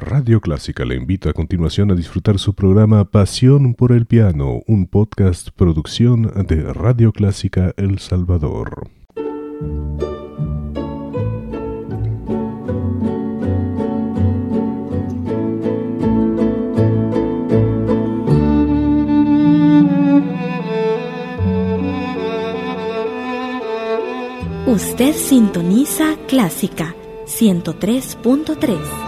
Radio Clásica le invita a continuación a disfrutar su programa Pasión por el Piano, un podcast producción de Radio Clásica El Salvador. Usted sintoniza Clásica 103.3.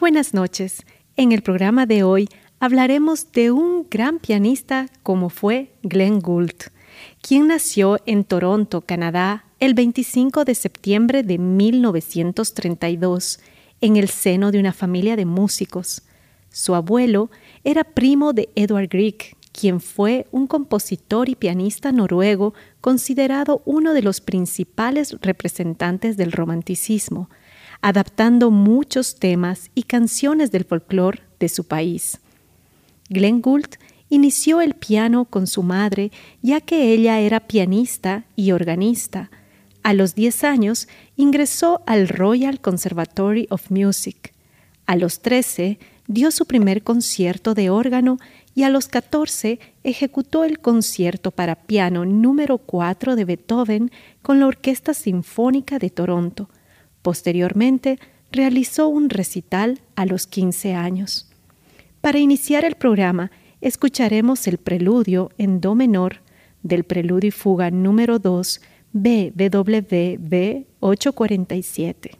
Buenas noches. En el programa de hoy hablaremos de un gran pianista como fue Glenn Gould, quien nació en Toronto, Canadá, el 25 de septiembre de 1932, en el seno de una familia de músicos. Su abuelo era primo de Edward Grieg, quien fue un compositor y pianista noruego considerado uno de los principales representantes del romanticismo adaptando muchos temas y canciones del folclore de su país. Glenn Gould inició el piano con su madre ya que ella era pianista y organista. A los 10 años ingresó al Royal Conservatory of Music. A los 13 dio su primer concierto de órgano y a los 14 ejecutó el concierto para piano número 4 de Beethoven con la Orquesta Sinfónica de Toronto Posteriormente, realizó un recital a los 15 años. Para iniciar el programa, escucharemos el preludio en Do menor del preludio y fuga número 2 BWV 847.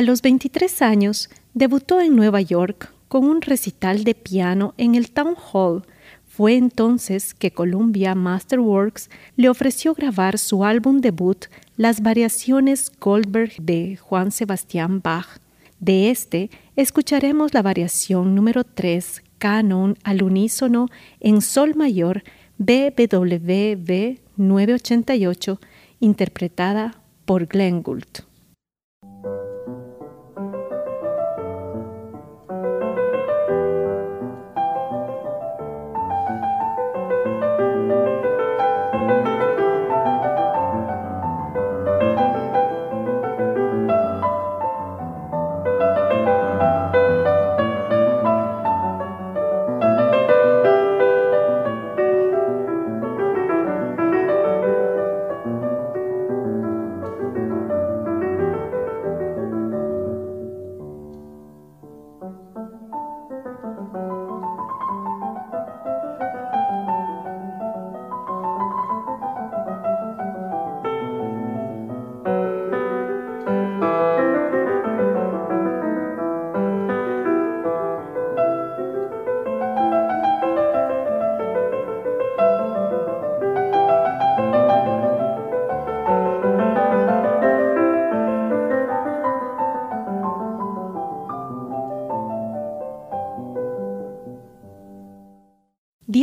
A los 23 años debutó en Nueva York con un recital de piano en el Town Hall. Fue entonces que Columbia Masterworks le ofreció grabar su álbum debut, Las Variaciones Goldberg de Juan Sebastián Bach. De este escucharemos la variación número 3, canon al unísono en sol mayor BWV 988, interpretada por Glenn Gould.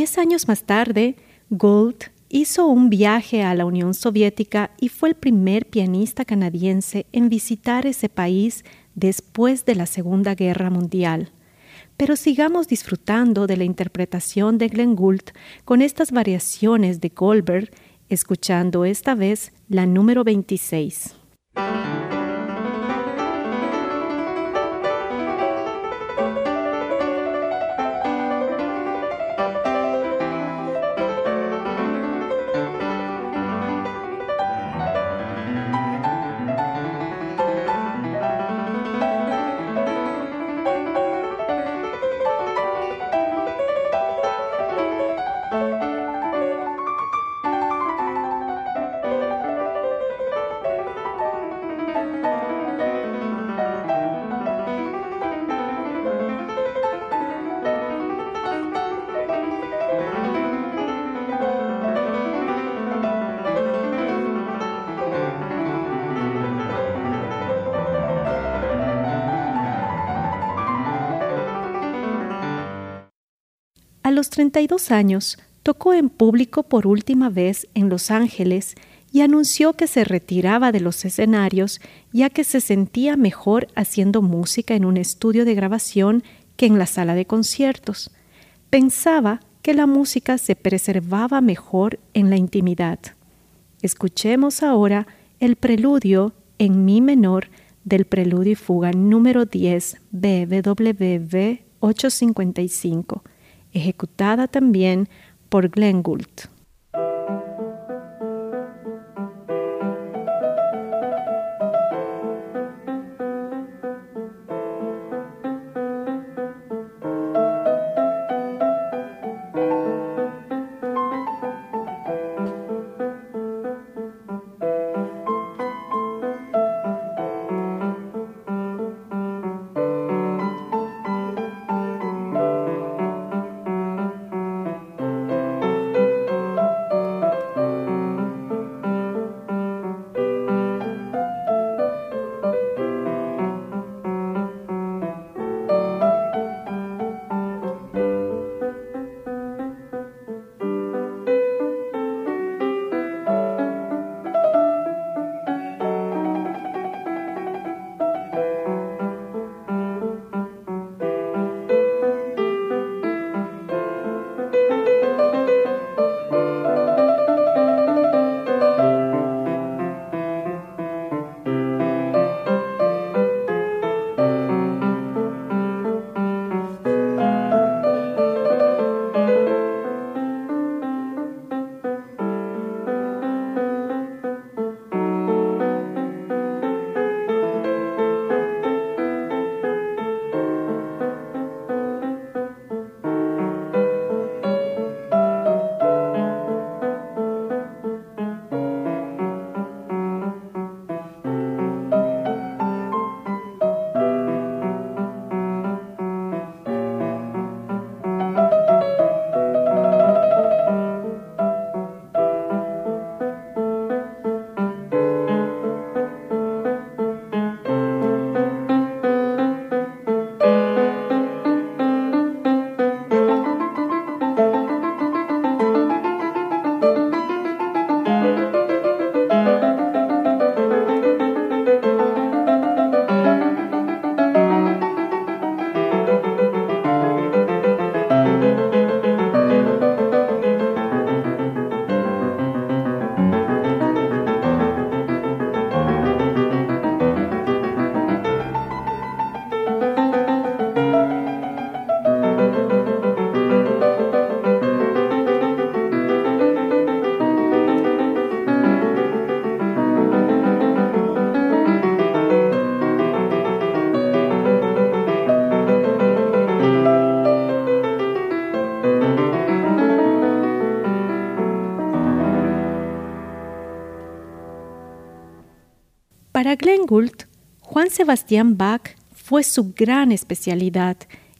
Diez años más tarde, Gould hizo un viaje a la Unión Soviética y fue el primer pianista canadiense en visitar ese país después de la Segunda Guerra Mundial. Pero sigamos disfrutando de la interpretación de Glenn Gould con estas variaciones de Goldberg, escuchando esta vez la número 26. A los 32 años, tocó en público por última vez en Los Ángeles y anunció que se retiraba de los escenarios ya que se sentía mejor haciendo música en un estudio de grabación que en la sala de conciertos. Pensaba que la música se preservaba mejor en la intimidad. Escuchemos ahora el preludio en mi menor del preludio y fuga número 10 BWV 855 ejecutada también por Glenn Gould. Para Glenn Gould, Juan Sebastián Bach fue su gran especialidad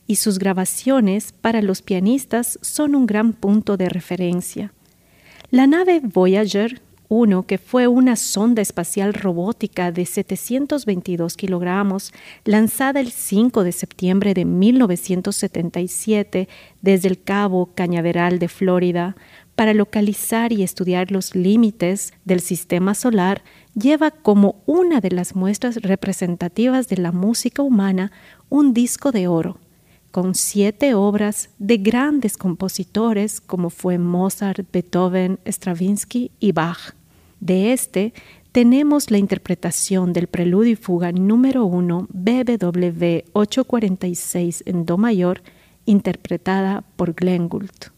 y sus grabaciones para los pianistas son un gran punto de referencia. La nave Voyager 1, que fue una sonda espacial robótica de 722 kilogramos, lanzada el 5 de septiembre de 1977 desde el Cabo Cañaveral de Florida, para localizar y estudiar los límites del sistema solar, lleva como una de las muestras representativas de la música humana un disco de oro con siete obras de grandes compositores como fue Mozart, Beethoven, Stravinsky y Bach. De este tenemos la interpretación del preludio y fuga número 1 BBW 846 en Do mayor, interpretada por Glenn Gould.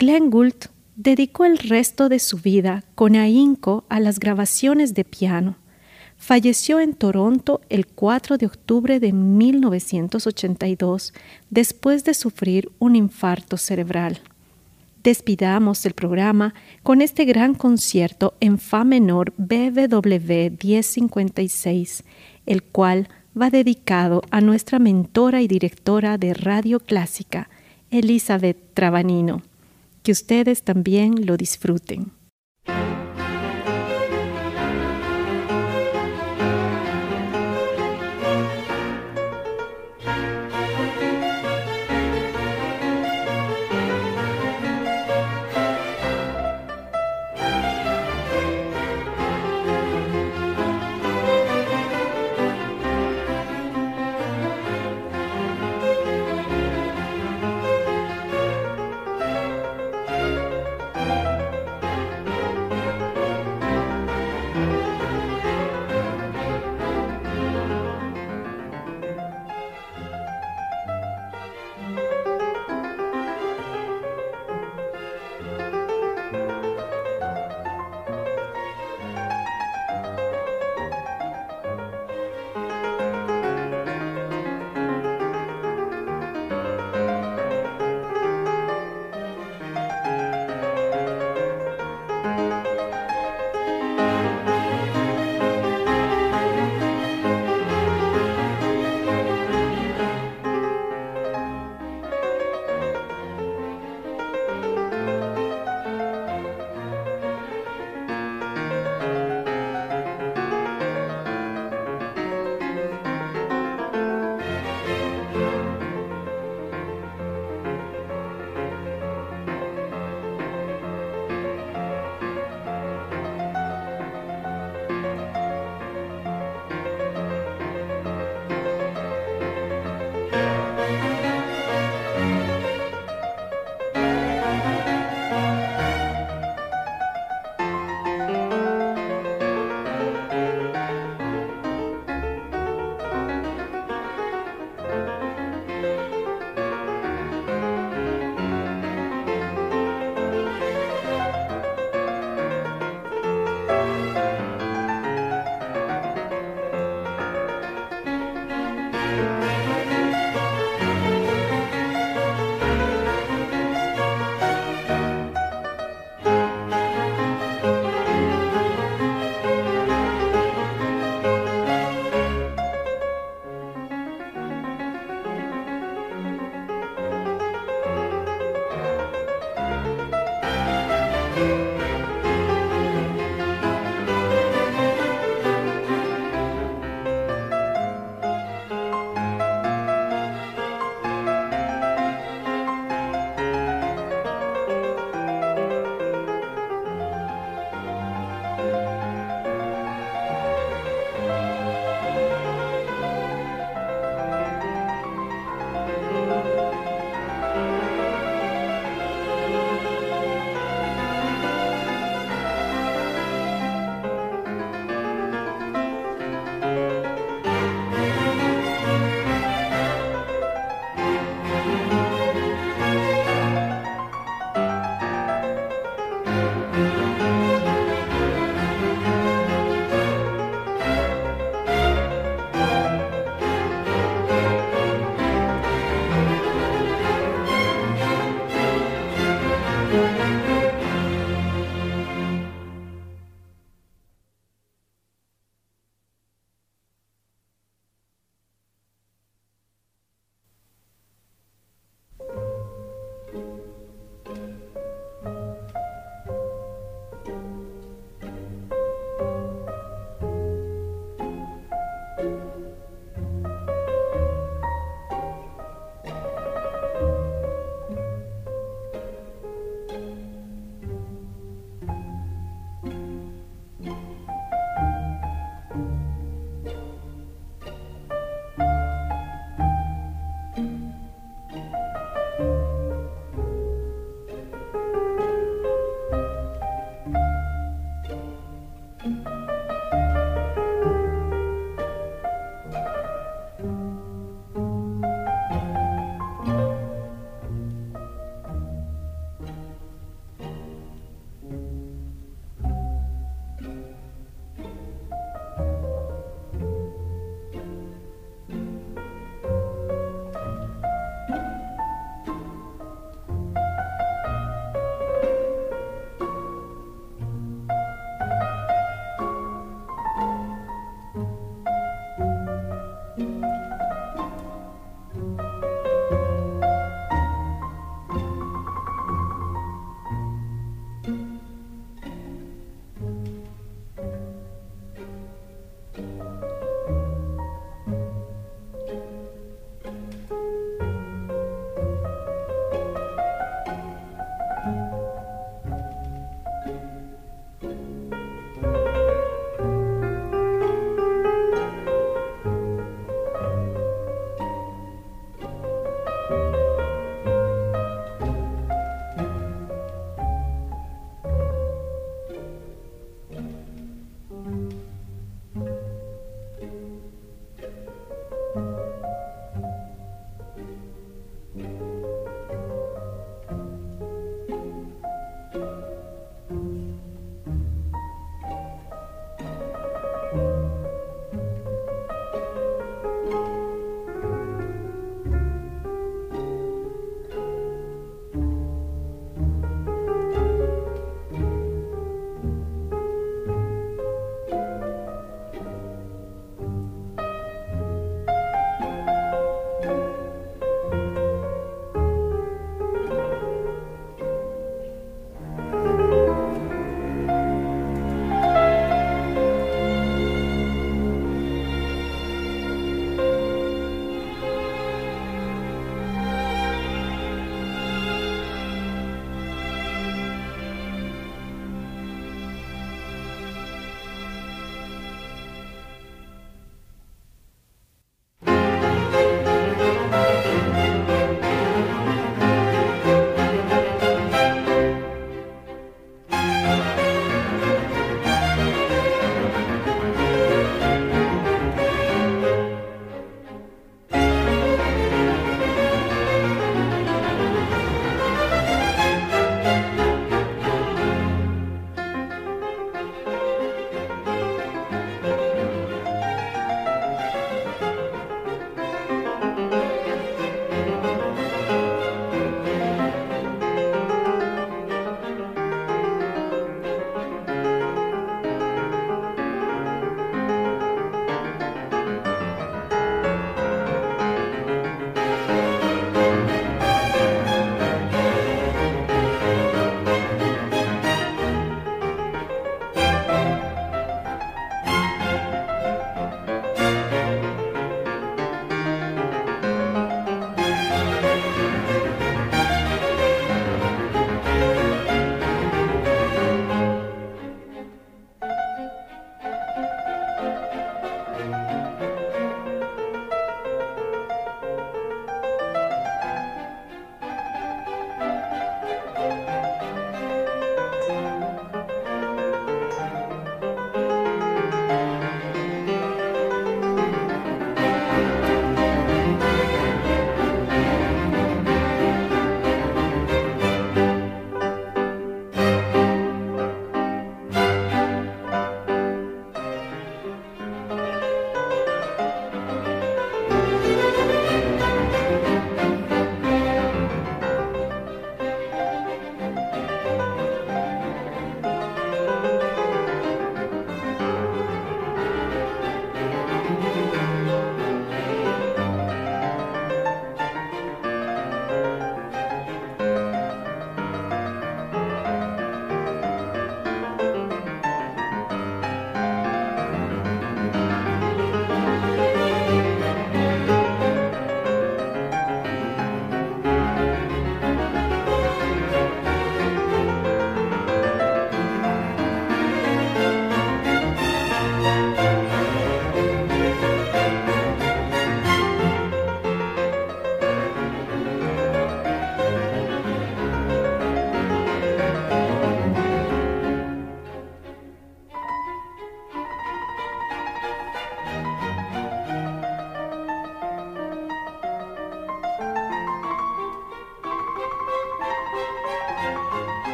Glenn Gould dedicó el resto de su vida con ahínco a las grabaciones de piano. Falleció en Toronto el 4 de octubre de 1982 después de sufrir un infarto cerebral. Despidamos el programa con este gran concierto en Fa menor BWV 1056, el cual va dedicado a nuestra mentora y directora de Radio Clásica, Elizabeth Trabanino que ustedes también lo disfruten.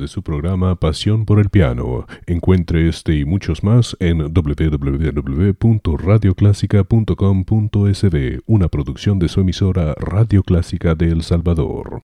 de su programa Pasión por el Piano. Encuentre este y muchos más en www.radioclásica.com.sb, una producción de su emisora Radio Clásica de El Salvador.